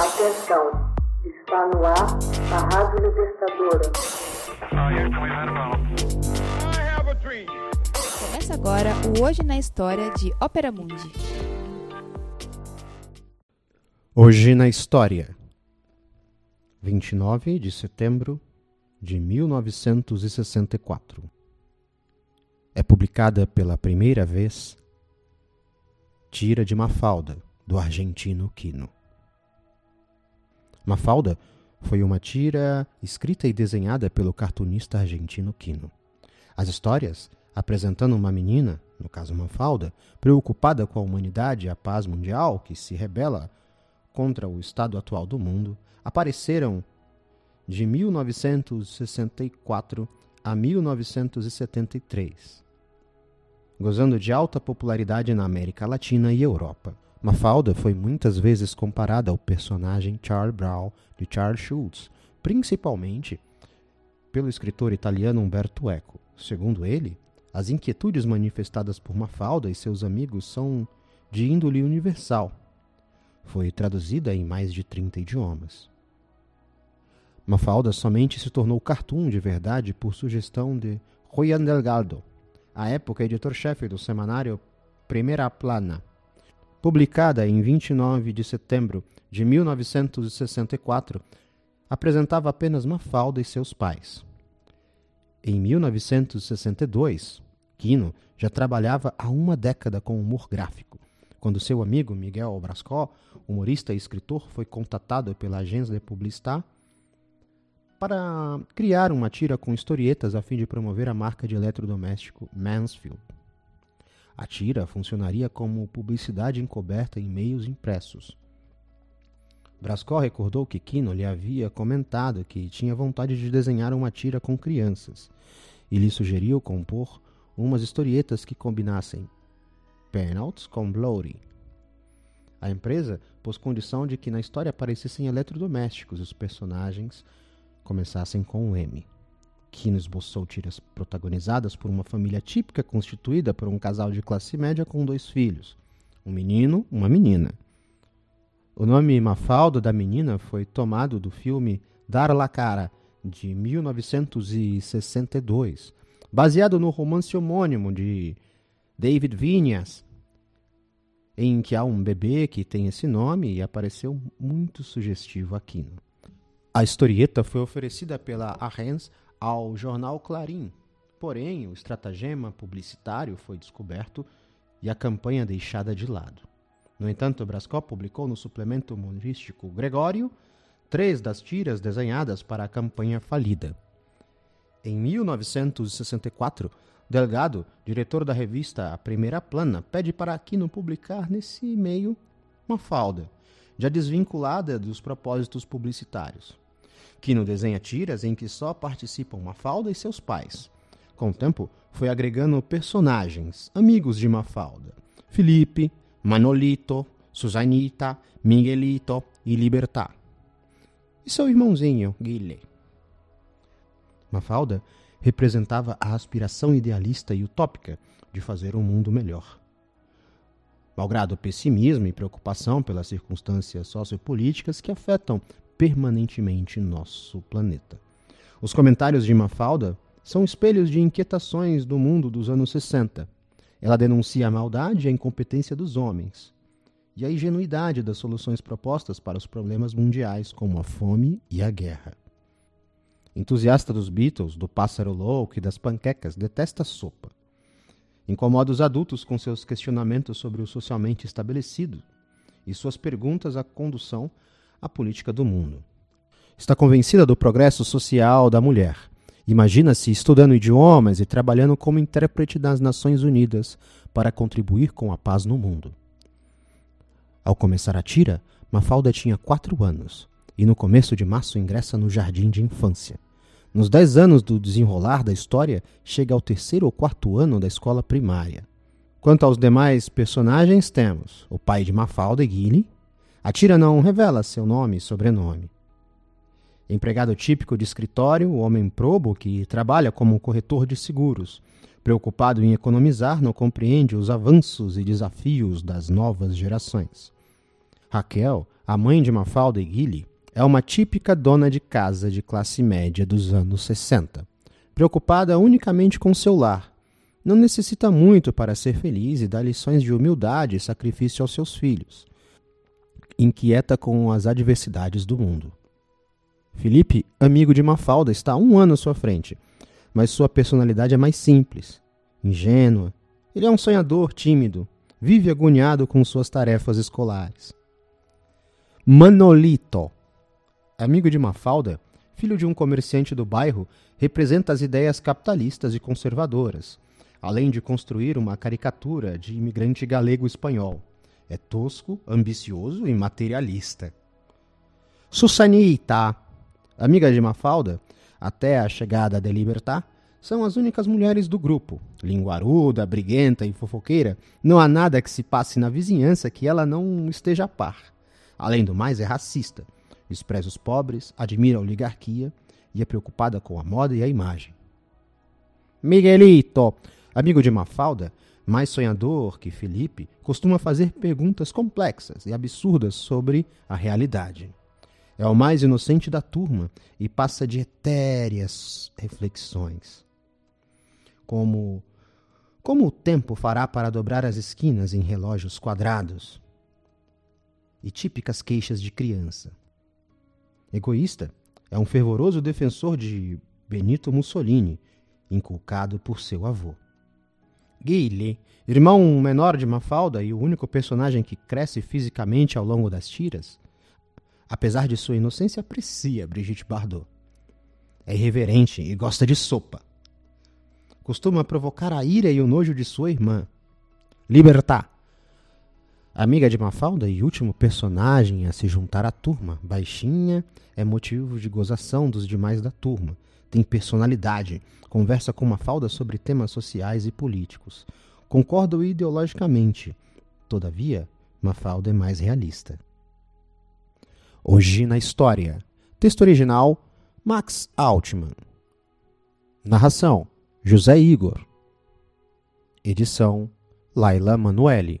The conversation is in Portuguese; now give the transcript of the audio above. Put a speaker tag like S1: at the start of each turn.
S1: Atenção, está no ar a Rádio Libertadora.
S2: Começa agora o Hoje na História de Ópera Mundi.
S3: Hoje na História, 29 de setembro de 1964. É publicada pela primeira vez Tira de Mafalda, do argentino Quino. Mafalda foi uma tira escrita e desenhada pelo cartunista argentino Quino. As histórias, apresentando uma menina, no caso Mafalda, preocupada com a humanidade e a paz mundial que se rebela contra o estado atual do mundo, apareceram de 1964 a 1973, gozando de alta popularidade na América Latina e Europa. Mafalda foi muitas vezes comparada ao personagem Charles Brown de Charles Schulz, principalmente pelo escritor italiano Umberto Eco. Segundo ele, as inquietudes manifestadas por Mafalda e seus amigos são de índole universal. Foi traduzida em mais de 30 idiomas. Mafalda somente se tornou cartoon de verdade por sugestão de Juan Delgado, à época editor-chefe do semanário Primeira Plana publicada em 29 de setembro de 1964, apresentava apenas Mafalda e seus pais. Em 1962, Quino já trabalhava há uma década com humor gráfico, quando seu amigo Miguel Brascó, humorista e escritor, foi contatado pela agência de para criar uma tira com historietas a fim de promover a marca de eletrodoméstico Mansfield. A tira funcionaria como publicidade encoberta em meios impressos. Brascó recordou que Kino lhe havia comentado que tinha vontade de desenhar uma tira com crianças e lhe sugeriu compor umas historietas que combinassem Penalties com Bloody. A empresa pôs condição de que na história aparecessem eletrodomésticos e os personagens começassem com um M. Kino esboçou tiras protagonizadas por uma família típica constituída por um casal de classe média com dois filhos, um menino, uma menina. O nome Mafalda da menina foi tomado do filme Dar la Cara, de 1962, baseado no romance homônimo de David Vinhas, em que há um bebê que tem esse nome e apareceu muito sugestivo aqui. A historieta foi oferecida pela Arens ao jornal Clarim. Porém, o estratagema publicitário foi descoberto e a campanha deixada de lado. No entanto, Brascó publicou no suplemento humorístico Gregório três das tiras desenhadas para a campanha falida. Em 1964, Delgado, diretor da revista A Primeira Plana, pede para Aquino publicar nesse meio uma falda, já desvinculada dos propósitos publicitários. Kino desenha tiras em que só participam Mafalda e seus pais. Com o tempo, foi agregando personagens, amigos de Mafalda. Felipe, Manolito, Susanita, Miguelito e Libertad. E seu irmãozinho, Guilherme. Mafalda representava a aspiração idealista e utópica de fazer um mundo melhor. Malgrado o pessimismo e preocupação pelas circunstâncias sociopolíticas que afetam permanentemente nosso planeta. Os comentários de Mafalda são espelhos de inquietações do mundo dos anos 60. Ela denuncia a maldade e a incompetência dos homens e a ingenuidade das soluções propostas para os problemas mundiais, como a fome e a guerra. Entusiasta dos Beatles, do pássaro louco e das panquecas, detesta a sopa. Incomoda os adultos com seus questionamentos sobre o socialmente estabelecido e suas perguntas à condução a política do mundo. Está convencida do progresso social da mulher. Imagina-se estudando idiomas e trabalhando como intérprete das Nações Unidas para contribuir com a paz no mundo. Ao começar a tira, Mafalda tinha quatro anos e no começo de março ingressa no jardim de infância. Nos dez anos do desenrolar da história, chega ao terceiro ou quarto ano da escola primária. Quanto aos demais personagens, temos o pai de Mafalda, Guile, a tira não revela seu nome e sobrenome. Empregado típico de escritório, o homem probo que trabalha como corretor de seguros, preocupado em economizar, não compreende os avanços e desafios das novas gerações. Raquel, a mãe de Mafalda e Guile, é uma típica dona de casa de classe média dos anos 60, preocupada unicamente com seu lar. Não necessita muito para ser feliz e dá lições de humildade e sacrifício aos seus filhos. Inquieta com as adversidades do mundo. Felipe, amigo de Mafalda, está um ano à sua frente, mas sua personalidade é mais simples, ingênua. Ele é um sonhador tímido, vive agoniado com suas tarefas escolares. Manolito, amigo de Mafalda, filho de um comerciante do bairro, representa as ideias capitalistas e conservadoras, além de construir uma caricatura de imigrante galego-espanhol. É tosco, ambicioso e materialista. Susanita, amiga de Mafalda, até a chegada de Libertar, são as únicas mulheres do grupo. Linguaruda, briguenta e fofoqueira, não há nada que se passe na vizinhança que ela não esteja a par. Além do mais, é racista. Despreza os pobres, admira a oligarquia e é preocupada com a moda e a imagem. Miguelito, amigo de Mafalda, mais sonhador que Felipe, costuma fazer perguntas complexas e absurdas sobre a realidade. É o mais inocente da turma e passa de etéreas reflexões. Como como o tempo fará para dobrar as esquinas em relógios quadrados? e típicas queixas de criança. Egoísta é um fervoroso defensor de Benito Mussolini, inculcado por seu avô. Guile, irmão menor de Mafalda e o único personagem que cresce fisicamente ao longo das tiras, apesar de sua inocência, aprecia Brigitte Bardot. É irreverente e gosta de sopa. Costuma provocar a ira e o nojo de sua irmã. Libertar Amiga de Mafalda e último personagem a se juntar à turma, baixinha, é motivo de gozação dos demais da turma. Tem personalidade, conversa com Mafalda sobre temas sociais e políticos. Concordam ideologicamente. Todavia, Mafalda é mais realista. Hoje na História. Texto original: Max Altman. Narração: José Igor. Edição: Laila Manuelle.